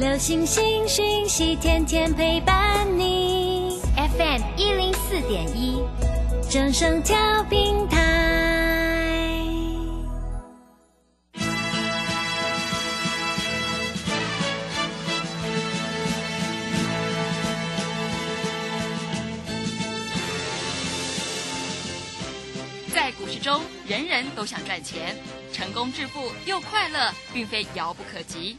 流星星讯息，天天陪伴你。FM 一零四点一，正声调频台。在股市中，人人都想赚钱，成功致富又快乐，并非遥不可及。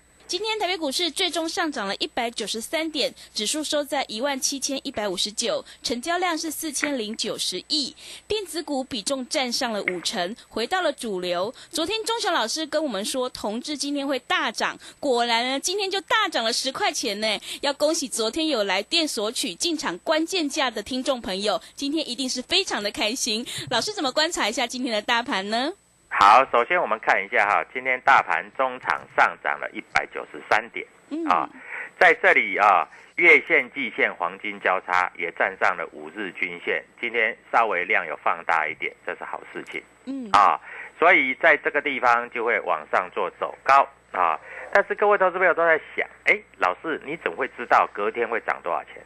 今天台北股市最终上涨了一百九十三点，指数收在一万七千一百五十九，成交量是四千零九十亿，电子股比重占上了五成，回到了主流。昨天钟祥老师跟我们说，同志今天会大涨，果然呢，今天就大涨了十块钱呢。要恭喜昨天有来电索取进场关键价的听众朋友，今天一定是非常的开心。老师怎么观察一下今天的大盘呢？好，首先我们看一下哈，今天大盘中场上涨了一百九十三点嗯啊，在这里啊，月线、季线黄金交叉也站上了五日均线，今天稍微量有放大一点，这是好事情嗯，啊，所以在这个地方就会往上做走高啊。但是各位投资朋友都在想，哎，老师你怎么会知道隔天会涨多少钱？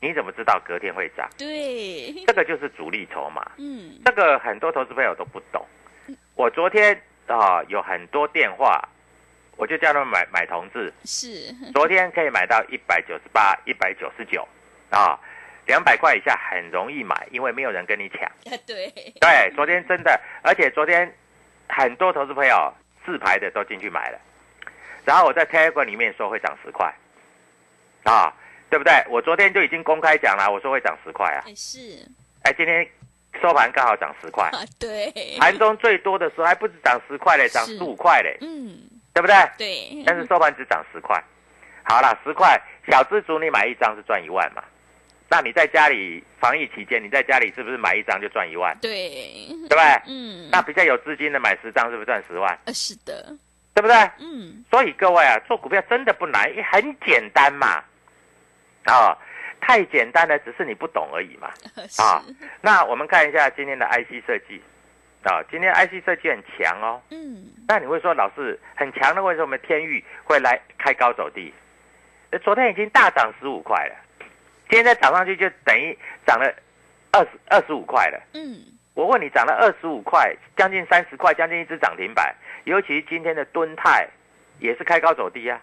你怎么知道隔天会涨？对，这个就是主力筹码。嗯，这个很多投资朋友都不懂。我昨天啊有很多电话，我就叫他们买买同志，是，昨天可以买到一百九十八、一百九十九啊，两百块以下很容易买，因为没有人跟你抢。对，对，昨天真的，而且昨天很多投资朋友自排的都进去买了，然后我在 Telegram 里面说会涨十块，啊，对不对？我昨天就已经公开讲了，我说会涨十块啊，哎是，哎，今天收盘刚好涨十块。啊对，盘中最多的时候还不止涨十块嘞，涨十五块嘞，嗯，对不对？对，但是收盘只涨十块。好了，十块小资族你买一张是赚一万嘛？那你在家里防疫期间，你在家里是不是买一张就赚一万？对，对不对？嗯，那比较有资金的买十张是不是赚十万？呃是的，对不对？嗯，所以各位啊，做股票真的不难，很简单嘛。啊、太简单了，只是你不懂而已嘛。啊，那我们看一下今天的 IC 设计啊，今天 IC 设计很强哦。嗯，那你会说老师很强的，为什么天域会来开高走低？呃昨天已经大涨十五块了，今天再涨上去就等于涨了二十二十五块了。嗯，我问你，涨了二十五块，将近三十块，将近一只涨停板。尤其今天的敦泰也是开高走低啊，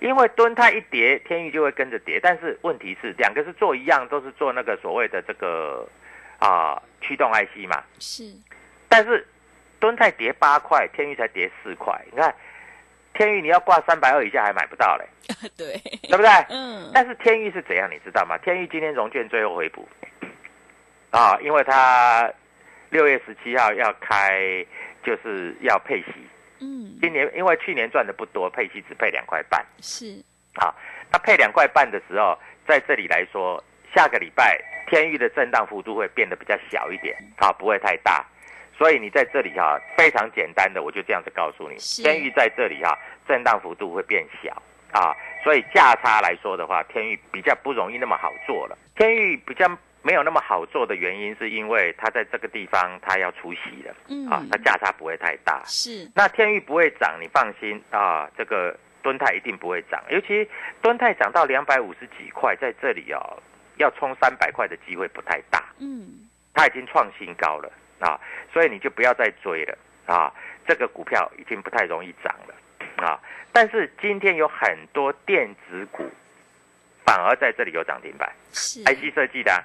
因为敦泰一跌，天域就会跟着跌。但是问题是，两个是做一样，都是做那个所谓的这个啊驱动 IC 嘛。是，但是敦泰跌八块，天域才跌四块。你看，天域你要挂三百二以下还买不到嘞，对，对不对？嗯，但是天域是怎样，你知道吗？天域今天融券最后回补啊，因为它六月十七号要开，就是要配息。嗯，今年因为去年赚的不多，配息只配两块半是，啊。那配两块半的时候，在这里来说，下个礼拜天域的震荡幅度会变得比较小一点啊，不会太大。所以你在这里哈、非常简单的，我就这样子告诉你，天域在这里哈、震荡幅度会变小啊，所以价差来说的话，天域比较不容易那么好做了。天域比较没有那么好做的原因，是因为它在这个地方它要出息了嗯，啊，它价差不会太大。是，那天域不会涨，你放心啊，这个敦泰一定不会涨，尤其敦泰涨到两百五十几块，在这里哦，要冲三百块的机会不太大，嗯，它已经创新高了啊，所以你就不要再追了啊，这个股票已经不太容易涨了啊。但是今天有很多电子股反而在这里有涨停板。是，IC 设计的啊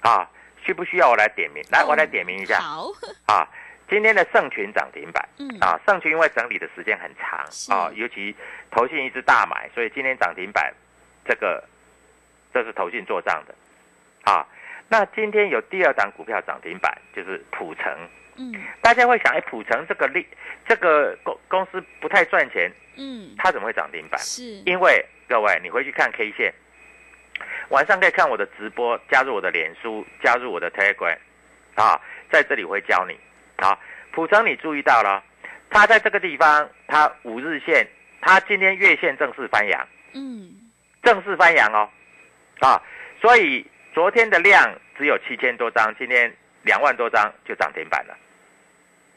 啊，需不需要我来点名？来，哦我来点名一下。好，啊。今天的盛群涨停板，嗯。啊，盛群因为整理的时间很长啊，尤其投信一直大买，所以今天涨停板，这个这是投信做账的，啊，那今天有第二档股票涨停板，就是普成，嗯。大家会想，哎，普成这个利这个公公司不太赚钱，嗯，它怎么会涨停板？是，因为各位，你回去看 K 线，晚上可以看我的直播，加入我的脸书，加入我的 Telegram，啊，在这里我会教你。啊，普成你注意到了，它在这个地方，它五日线，它今天月线正式翻阳，嗯正式翻阳哦，啊，所以昨天的量只有七千多张，今天两万多张就涨停板了，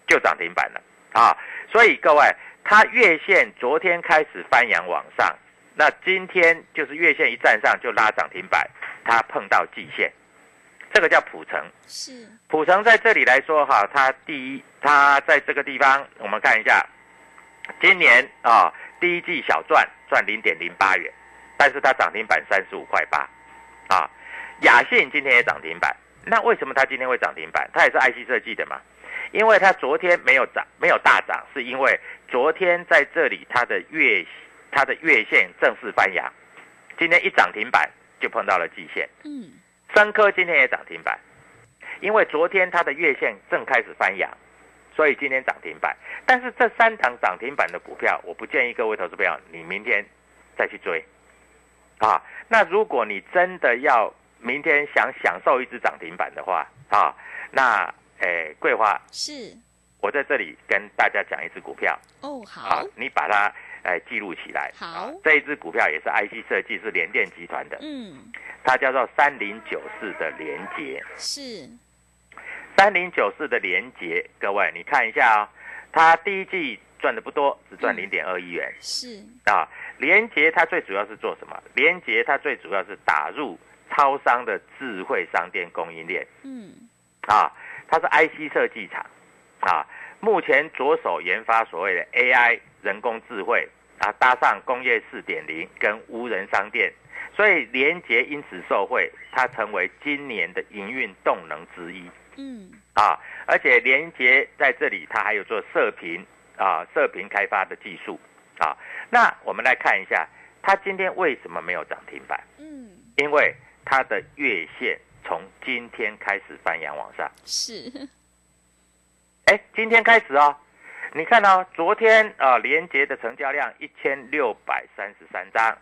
就涨停板了啊！所以各位，它月线昨天开始翻阳往上，那今天就是月线一站上就拉涨停板，它碰到季线，这个叫普成。是，普成在这里来说哈，它第一，它在这个地方，我们看一下，今年啊第一季小赚赚零点零八元，但是它涨停板三十五块八，啊，雅信今天也涨停板，那为什么它今天会涨停板？它也是 IC 设计的嘛，因为它昨天没有涨，没有大涨，是因为昨天在这里它的月它的月线正式翻阳，今天一涨停板就碰到了季线。嗯三科今天也涨停板，因为昨天它的月线正开始翻阳，所以今天涨停板。但是这三档涨停板的股票，我不建议各位投资朋友你明天再去追啊。那如果你真的要明天想享受一只涨停板的话啊，那诶桂花，是，我在这里跟大家讲一只股票哦啊好，，你把它诶记录起来。好啊这一只股票也是 IC 设计，是联电集团的，嗯它叫做三零九四的联捷。是，三零九四的联捷，各位你看一下啊、它第一季赚的不多，只赚零点二亿元、是，啊。联捷它最主要是做什么？联捷它最主要是打入超商的智慧商店供应链嗯啊，它是 IC 设计厂啊，目前着手研发所谓的 AI 人工智慧啊，搭上工业四点零跟无人商店，所以联捷因此受惠，它成为今年的营运动能之一。嗯啊，而且连接在这里，它还有做射频啊，射频开发的技术啊。那我们来看一下，它今天为什么没有涨停板？嗯因为它的月线从今天开始翻扬往上。是，哎，今天开始哦，你看哦，昨天啊，连接的成交量一千六百三十三张，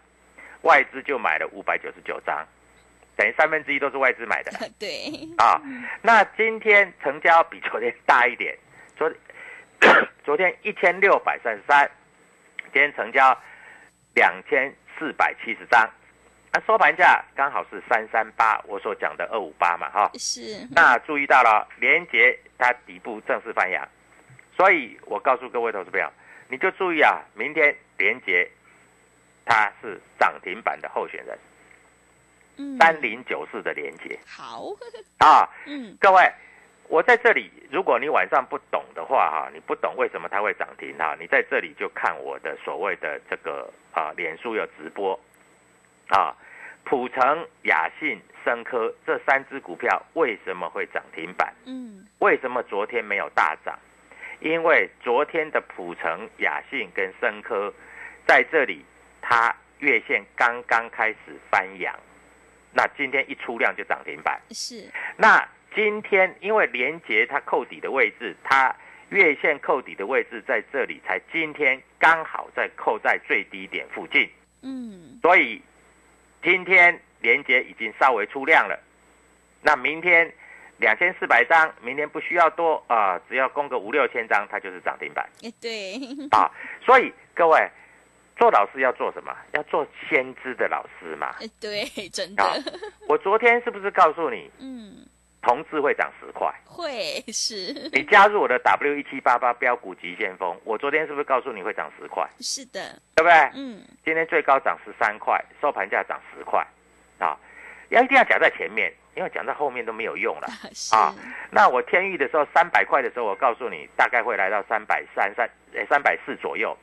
外资就买了五百九十九张，等于三分之一都是外资买的。对，啊，那今天成交比昨天大一点，昨 昨天一千六百三十三，今天成交两千四百七十张，那收盘价刚好是三三八，我所讲的二五八嘛，哈。是，那注意到了，连接它底部正式翻阳，所以我告诉各位投资朋友，你就注意啊，明天连接它是涨停板的候选人，嗯三零九四的连接 好，啊。嗯 各位，我在这里，如果你晚上不懂的话哈，你不懂为什么它会涨停哈，你在这里就看我的所谓的这个啊，脸书有直播啊，普成、雅信、深科这三只股票为什么会涨停板？嗯为什么昨天没有大涨？因为昨天的普成、雅信跟深科在这里，它月线刚刚开始翻阳，那今天一出量就涨停板。是，那今天因为连接它扣底的位置，它月线扣底的位置在这里，才今天刚好在扣在最低点附近，嗯所以今天连接已经稍微出量了。那明天两千四百张，明天不需要多啊、只要供个五六千张，它就是涨停板哎对，啊。所以各位做老师要做什么？要做先知的老师嘛。哎对，真啊的，我昨天是不是告诉你，嗯同志会涨十块？会是，你加入我的 W 一七八八标股急先锋，我昨天是不是告诉你会涨十块，是的，对不对？嗯今天最高涨十三块，收盘价涨十块，啊，要一定要讲在前面，因为讲到后面都没有用了。啊那我天域的时候，三百块的时候，我告诉你大概会来到三百三三呃三百四左右，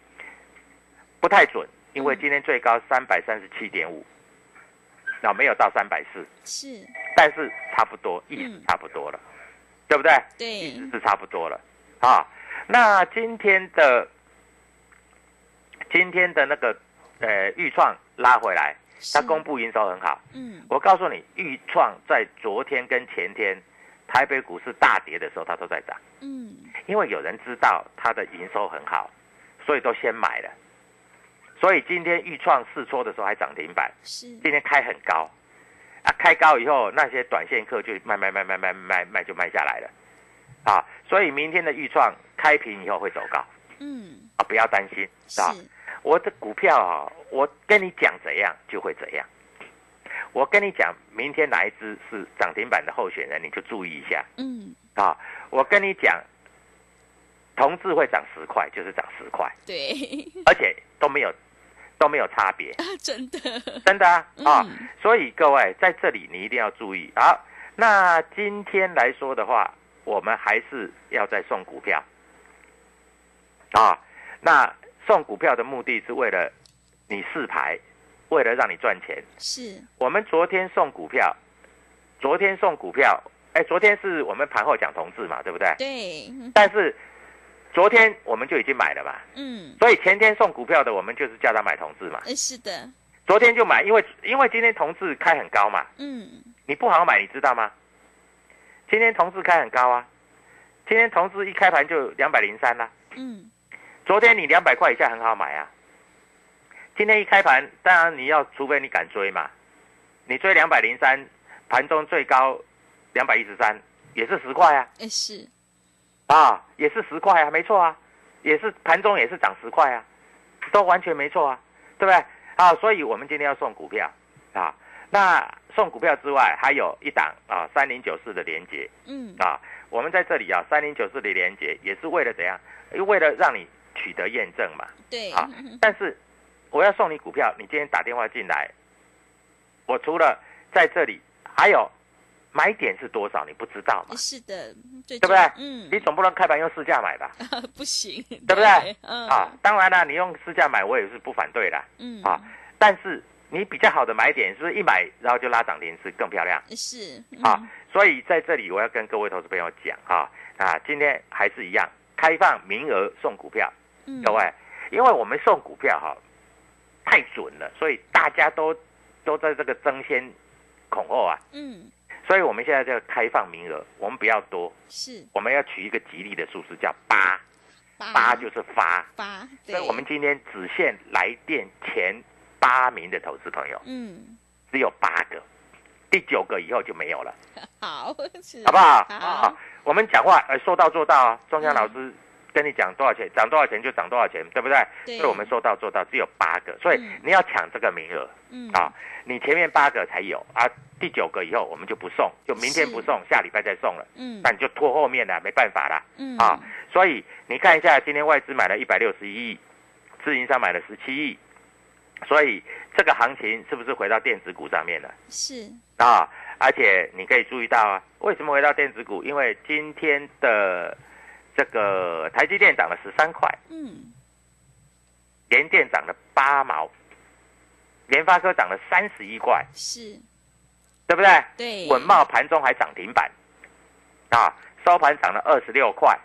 不太准，因为嗯今天最高三百三十七点五，那没有到三百四，是，但是差不多，意思嗯差不多了，对不对？对意，思是差不多了啊。那今天的今天的那个呃预创拉回来，它公布营收很好。嗯。我告诉你，豫创在昨天跟前天台北股市大跌的时候，它都在涨，嗯。因为有人知道它的营收很好，所以都先买了。所以今天豫创试戳的时候还涨停板，是，今天开很高，啊，开高以后那些短线客就卖卖卖卖卖卖卖就卖下来了，啊，所以明天的豫创开平以后会走高。嗯。啊，不要担心，是。啊，我的股票啊，我跟你讲怎样就会怎样。我跟你讲，明天哪一只是涨停板的候选人，你就注意一下。嗯。啊。我跟你讲，同志会涨十块，就是涨十块，对，而且都没有都没有差别，啊真的，真的啊？所以各位在这里你一定要注意。啊，那今天来说的话，我们还是要再送股票。啊。那送股票的目的是为了你试牌，为了让你赚钱。是，我们昨天送股票，昨天送股票，哎，昨天是我们盘后讲同志嘛，对不对？对，但是昨天我们就已经买了嘛，嗯，所以前天送股票的，我们就是叫他买同志嘛。呃是的，昨天就买，因为因为今天同志开很高嘛，嗯你不好买，你知道吗？今天同志开很高啊，今天同志一开盘就两百零三啦。嗯昨天你两百块以下很好买啊，今天一开盘，当然你要，除非你敢追嘛，你追两百零三，盘中最高两百一十三，也是十块啊，也是，啊，也是十块啊，没错啊，也是盘中也是涨十块啊，都完全没错啊，对不对？啊，所以我们今天要送股票。啊，那送股票之外，还有一档啊，三零九四的连接嗯。啊，我们在这里啊，三零九四的连接也是为了怎样？为了让你取得验证嘛，对，啊但是我要送你股票，你今天打电话进来，我除了在这里，还有买点是多少，你不知道嘛？是的，对对不对嗯你总不能开盘用市价买吧？不行，对不对？嗯啊，当然了，你用市价买，我也是不反对的嗯啊。但是你比较好的买点，是不是一买然后就拉涨停是更漂亮是啊？所以在这里我要跟各位投资朋友讲啊啊，今天还是一样开放名额送股票，嗯各位，因为我们送股票哈太准了，所以大家都都在这个争先恐后啊，嗯。所以我们现在就开放名额，我们不要多，是。我们要取一个吉利的数字叫八，八。八就是发。八，所，以我们今天只限来电前八名的投资朋友，嗯。只有八个，第九个以后就没有了，好是。好不好？好。啊，我们讲话呃说到做到啊，中央老师跟你讲多少钱，涨多少钱就涨多少钱，对不对？对所以我们说到做到，只有八个，所以嗯你要抢这个名额嗯啊，你前面八个才有啊，第九个以后我们就不送，就明天不送，下礼拜再送了，嗯那你就拖后面了，没办法啦。嗯啊，所以你看一下，今天外资买了一百六十一亿，自营商买了十七亿，所以这个行情是不是回到电子股上面了是啊？而且你可以注意到啊，为什么回到电子股？因为今天的这个台积电涨了十三块，嗯。联电涨了八毛，联发科涨了三十一块，是。对不对？对。稳茂盘中还涨停板，啊，收盘涨了二十六块，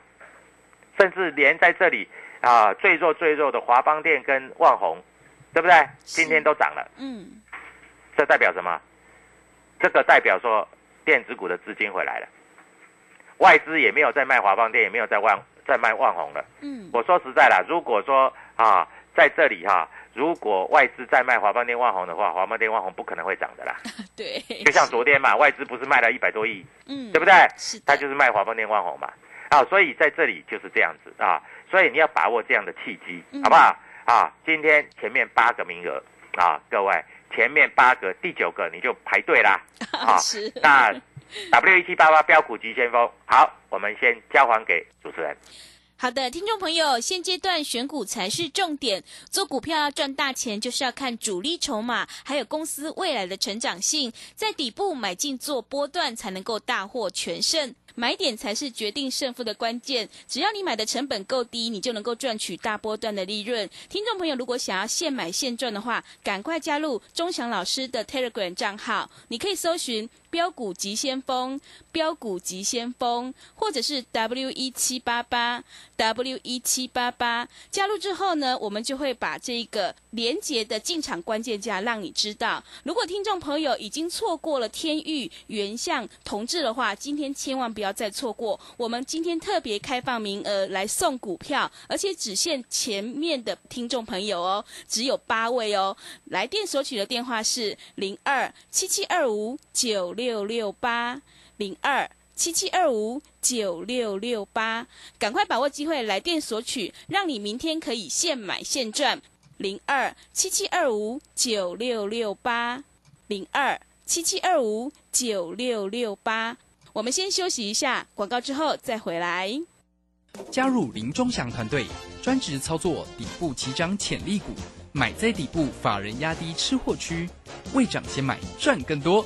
甚至连在这里啊最弱最弱的华邦电跟万宏，对不对？今天都涨了，嗯。这代表什么？这个代表说电子股的资金回来了，外资也没有在卖华邦电，也没有在万在卖万宏了。嗯我说实在啦，如果说啊在这里哈、如果外资在卖华邦电、万宏的话，华邦电、万宏不可能会涨的啦。对，就像昨天嘛，外资不是卖了一百多亿，嗯对不对？是的他就是卖华邦电、万宏嘛。啊，所以在这里就是这样子啊，所以你要把握这样的契机，嗯好不好？啊，今天前面八个名额啊，各位前面八个，第九个你就排队啦。啊是那 W 一七八八标股急先锋，好，我们先交还给主持人。好的，听众朋友，现阶段选股才是重点。做股票要赚大钱，就是要看主力筹码，还有公司未来的成长性，在底部买进做波段，才能够大获全胜。买点才是决定胜负的关键。只要你买的成本够低，你就能够赚取大波段的利润。听众朋友，如果想要现买现赚的话，赶快加入钟祥老师的 Telegram 账号，你可以搜寻。标股急先锋，标股急先锋，或者是 W 一七八八 W 一七八八，加入之后呢，我们就会把这个连接的进场关键价让你知道。如果听众朋友已经错过了天域、原相、同志的话，今天千万不要再错过。我们今天特别开放名额来送股票，而且只限前面的听众朋友哦，只有八位哦。来电索取的电话是零二七七二五九。六六八零二七七二五九六六八，赶快把握机会来电索取，让你明天可以现买现赚。零二七七二五九六六八零二七七二五九六六八。我们先休息一下广告，之后再回来。加入林中祥团队，专职操作底部起涨潜力股，买在底部，法人压低吃货区，未涨先买赚更多。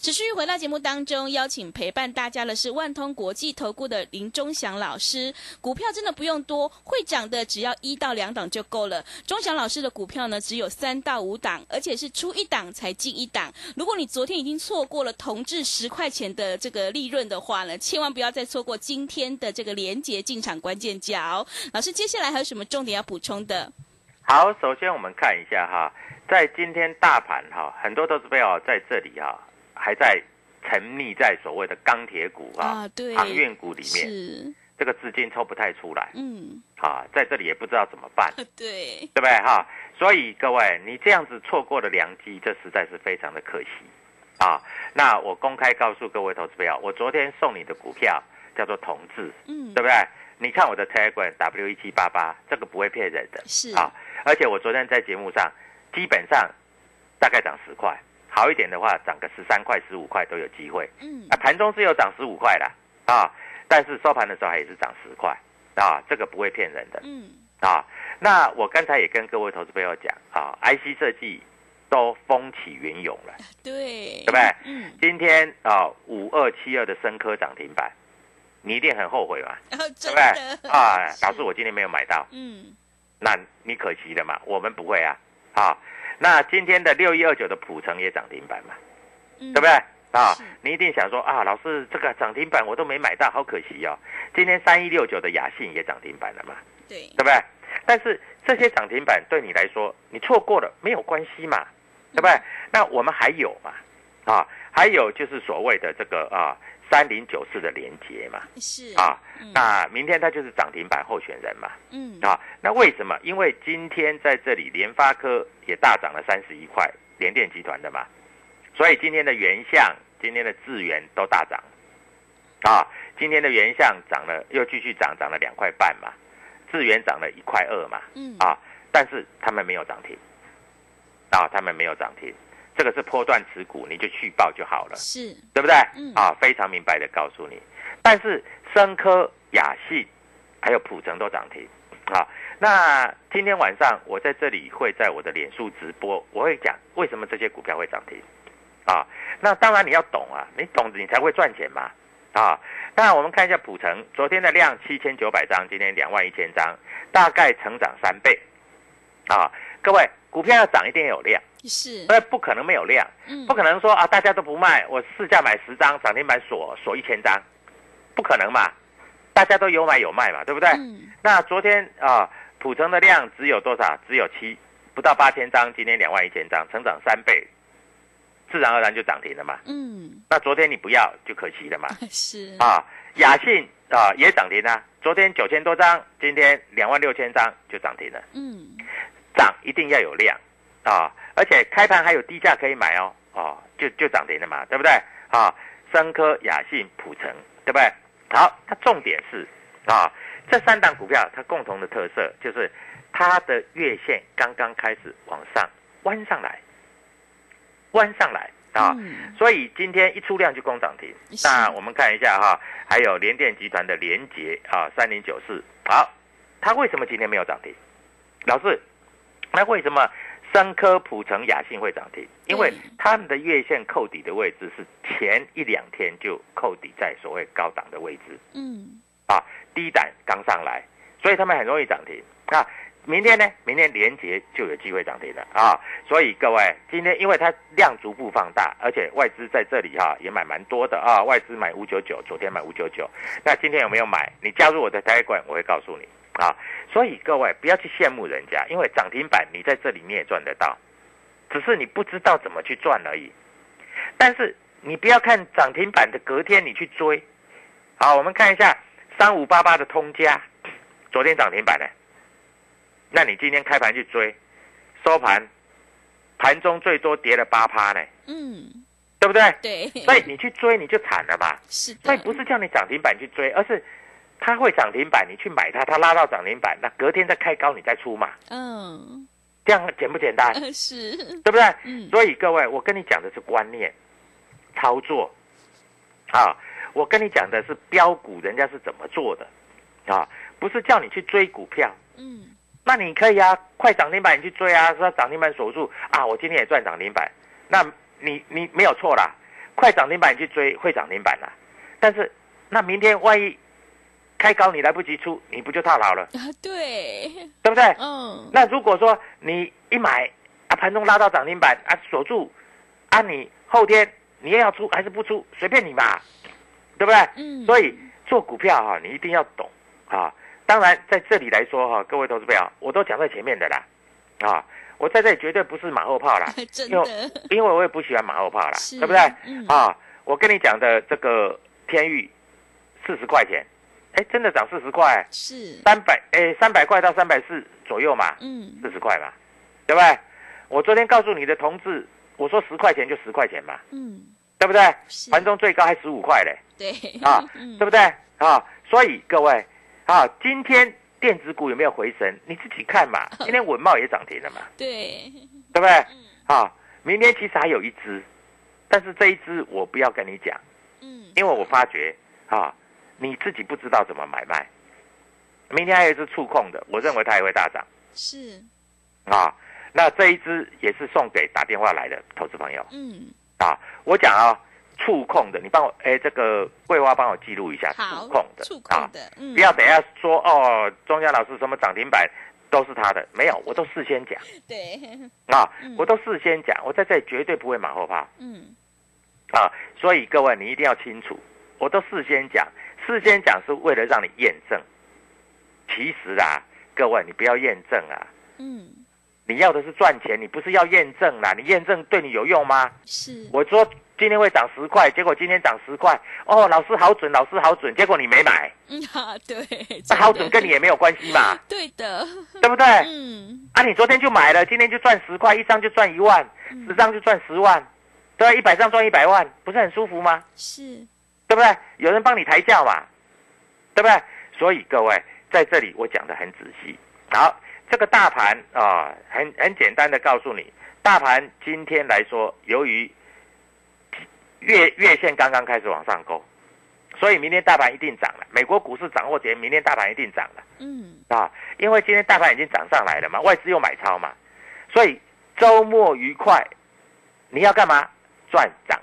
持续回到节目当中，邀请陪伴大家的是万通国际投顾的林忠祥老师。股票真的不用多，会涨的只要一到两档就够了。忠祥老师的股票呢，只有三到五档，而且是出一档才进一档。如果你昨天已经错过了同质十块钱的这个利润的话呢，千万不要再错过今天的这个连接进场关键角。老师，接下来还有什么重点要补充的？好，首先我们看一下哈，在今天大盘哈，很多投资友在这里哈。还在沉溺在所谓的钢铁股啊、航运股里面，这个资金抽不太出来，嗯，啊，在这里也不知道怎么办，对，对不对？哈？所以各位，你这样子错过了良机，这实在是非常的可惜。啊。那我公开告诉各位投资朋友，我昨天送你的股票叫做同志，嗯，对不对？你看我的 Telegram W 一七八八，这个不会骗人的，是。啊，而且我昨天在节目上基本上大概涨十块。好一点的话，涨个十三块、十五块都有机会。嗯，啊，盘中是有涨十五块的啊，但是收盘的时候还是涨十块啊，这个不会骗人的。嗯，啊，那我刚才也跟各位投资朋友讲啊，IC 设计都风起云涌了，对，对不对？嗯，今天啊，五二七二的深科涨停板，你一定很后悔嘛？对不对？啊，导致我今天没有买到。嗯，那你可惜了嘛？我们不会啊，啊。那今天的六一二九的普成也涨停板嘛，对不对啊？你一定想说啊，老师这个涨停板我都没买到，好可惜哦。今天三一六九的雅信也涨停板了嘛，对，对不对？但是这些涨停板对你来说，你错过了没有关系嘛，对不对？那我们还有嘛，啊，还有就是所谓的这个啊。三零九四的连接嘛，是啊，那明天它就是涨停板候选人嘛，嗯。啊，那为什么？因为今天在这里联发科也大涨了三十一块，联电集团的嘛，所以今天的原相、今天的智源都大涨，啊，今天的原相涨了又继续涨，涨了两块半嘛，智源涨了一块二嘛，嗯。啊，但是他们没有涨停，啊，他们没有涨停。这个是波段持股，你就去报就好了，是对不对？嗯啊，非常明白的告诉你。但是深科、雅信还有普成都涨停啊。那今天晚上我在这里会在我的脸书直播，我会讲为什么这些股票会涨停啊。那当然你要懂啊，你懂你才会赚钱嘛啊。那我们看一下普成昨天的量七千九百张，今天两万一千张，大概成长三倍啊。各位股票要涨一定有量。是，所以不可能没有量，嗯不可能说啊，大家都不卖，我市价买十张，涨停板锁锁一千张，不可能嘛，大家都有买有卖嘛，对不对？嗯那昨天啊，普成的量只有多少？只有七，不到八千张，今天两万一千张，成长三倍，自然而然就涨停了嘛。嗯，那昨天你不要就可惜了嘛。是啊，雅信啊也涨停啊，昨天九千多张，今天两万六千张就涨停了。嗯，涨一定要有量啊。而且开盘还有低价可以买哦，哦，就就涨停了嘛，对不对？啊，深科、雅信、普成，对不对？好，它重点是啊，这三档股票它共同的特色就是它的月线刚刚开始往上弯上来，弯上来啊，嗯所以今天一出量就攻涨停。那我们看一下哈，还有联电集团的联捷啊，三零九四，好，它为什么今天没有涨停？老师，那为什么三科、普成、雅信会涨停？因为他们的月线扣底的位置是前一两天就扣底在所谓高档的位置嗯，啊，低档刚上来，所以他们很容易涨停。那明天呢？明天连捷就有机会涨停了啊！所以各位，今天因为它量逐步放大，而且外资在这里哈、也买蛮多的啊，外资买五九九，昨天买五九九，那今天有没有买？你加入我的台馆，我会告诉你啊。所以各位不要去羡慕人家，因为涨停板你在这里你也赚得到，只是你不知道怎么去赚而已。但是你不要看涨停板的隔天你去追，好，我们看一下三五八八的通家，昨天涨停板呢，那你今天开盘去追，收盘盘中最多跌了八趴呢，嗯，对不对？对，所以你去追你就惨了吧。是的，所以不是叫你涨停板去追，而是它会涨停板，你去买它，它拉到涨停板，那隔天再开高你再出嘛，嗯，这样简不简单？呃 是，对不对？嗯。所以各位，我跟你讲的是观念、操作。啊，我跟你讲的是标股，人家是怎么做的。啊，不是叫你去追股票。嗯，那你可以啊，快涨停板你去追啊，说涨停板锁住。啊，我今天也赚涨停板，那你你没有错啦，快涨停板你去追会涨停板啦，但是那明天万一开高你来不及出，你不就套牢了，啊对，对不对？嗯，那如果说你一买啊，盘中拉到涨停板啊，锁住啊，你后天你也要出还是不出，随便你嘛，对不对？嗯所以做股票哈、你一定要懂啊。当然在这里来说哈、各位投资朋友，我都讲在前面的啦，啊，我在这里绝对不是马后炮啦，真因为的，因为我也不喜欢马后炮啦，是对不对？嗯啊，我跟你讲的这个天域四十块钱，哎，真的涨四十块，是，三百哎三百块到三百四左右嘛，嗯，四十块嘛，对不对？我昨天告诉你的同志，我说十块钱就十块钱嘛，嗯，对不对？是盘中最高还十五块嘞，对，啊嗯对不对？啊，所以各位啊，今天电子股有没有回升？你自己看嘛。今天文茂也涨停了嘛，对，对不对？嗯啊，明天其实还有一只，但是这一只我不要跟你讲，嗯，因为我发觉啊，你自己不知道怎么买卖。明天还有一只触控的，我认为它也会大涨。是，啊。那这一只也是送给打电话来的投资朋友。嗯，啊。我讲啊，触控的，你帮我哎，这个桂花帮我记录一下好触控，的。触啊控。的，嗯，不要等一下说哦，庄家老师什么涨停板都是他的，没有，我都事先讲。对，啊嗯，我都事先讲，我在这里绝对不会马后炮。嗯，啊，所以各位你一定要清楚，我都事先讲，事先讲是为了让你验证。其实啊，各位你不要验证啊，嗯，你要的是赚钱，你不是要验证啦，你验证对你有用吗？是，我说今天会涨十块，结果今天涨十块，哦，老师好准，老师好准，结果你没买，嗯哈，对，那好准跟你也没有关系嘛，对的，对不对？嗯，啊，你昨天就买了，今天就赚十块，一张就赚一万，嗯十张就赚十万，对？一百张赚一百万，不是很舒服吗？是，对不对？有人帮你抬轿嘛，对不对？所以各位在这里我讲的很仔细。好，这个大盘啊、很很简单的告诉你，大盘今天来说，由于月月线刚刚开始往上勾，所以明天大盘一定涨了。美国股市涨或跌，明天大盘一定涨了。嗯，啊，因为今天大盘已经涨上来了嘛，外资又买超嘛，所以周末愉快，你要干嘛？赚涨，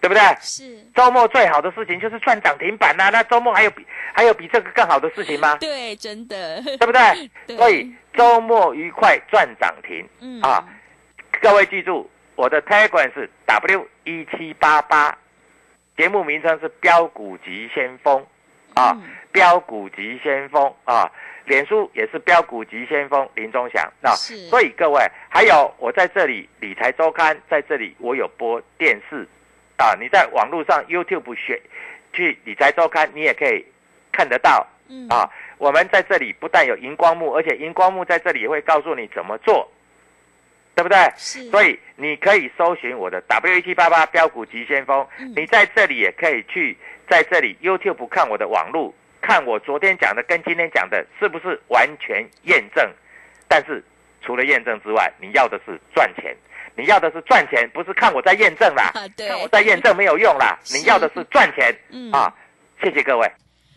对不对？是，周末最好的事情就是赚涨停板呐、那周末还有比还有比这个更好的事情吗？对，真的，对不对？对所以周末愉快赚涨停嗯，啊！各位记住，我的 Telegram 是 W 一七八八，节目名称是标股急先锋啊，嗯标股急先锋啊，脸书也是标股急先锋林中祥啊，是所以各位还有我在这里理财周刊在这里我有播电视啊，你在网络上 YouTube 学去理财周刊，你也可以看得到嗯，啊。我们在这里不但有荧光幕，而且荧光幕在这里也会告诉你怎么做对不对？是，所以你可以搜寻我的 W 一七八八标股急先锋，嗯你在这里也可以去在这里 YouTube 看我的网路，看我昨天讲的跟今天讲的是不是完全验证。但是除了验证之外，你要的是赚钱，你要的是赚钱，不是看我在验证啦。啊对看我在验证没有用啦，你要的是赚钱嗯啊！谢谢各位。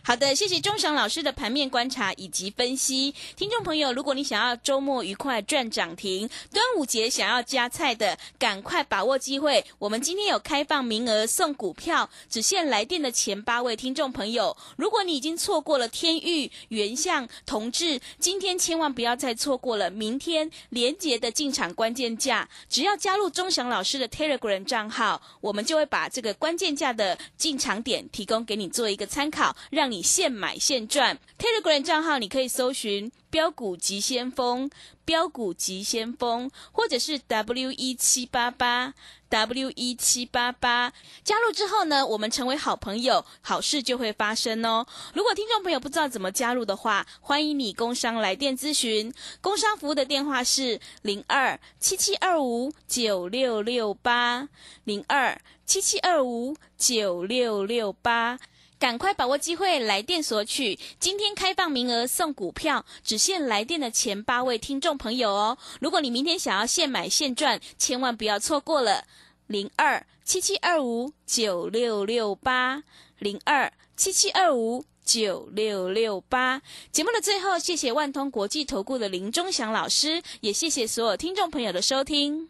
好的，谢谢钟祥老师的盘面观察以及分析。听众朋友，如果你想要周末愉快赚涨停，端午节想要加菜的，赶快把握机会。我们今天有开放名额送股票，只限来电的前八位听众朋友。如果你已经错过了天域、原相、同志，今天千万不要再错过了明天连结的进场关键价。只要加入钟祥老师的 Telegram 账号，我们就会把这个关键价的进场点提供给你做一个参考，让你现买现赚。Telegram 账号你可以搜寻“标股急先锋”、“标股急先锋”，或者是 W 一七八八 W 一七八八。加入之后呢，我们成为好朋友，好事就会发生哦。如果听众朋友不知道怎么加入的话，欢迎你工商来电咨询，工商服务的电话是零二七七二五九六六八零二七七二五九六六八。赶快把握机会，来电索取。今天开放名额送股票，只限来电的前八位听众朋友哦。如果你明天想要现买现赚，千万不要错过了。零二七七二五九六六八零二七七二五九六六八。节目的最后，谢谢万通国际投顾的林忠祥老师，也谢谢所有听众朋友的收听。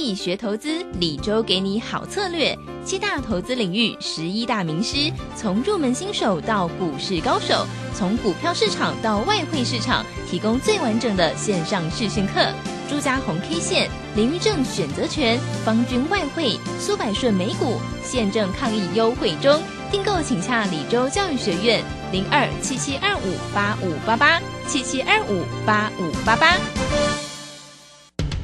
易学投资，李周给你好策略。七大投资领域，十一大名师，从入门新手到股市高手，从股票市场到外汇市场，提供最完整的线上视讯课。朱家红 K 线、林玉正选择权、方军外汇、苏百顺美股，现正抗疫优惠中，订购请洽李州教育学院零二七七二五八五八八七七二五八五八八。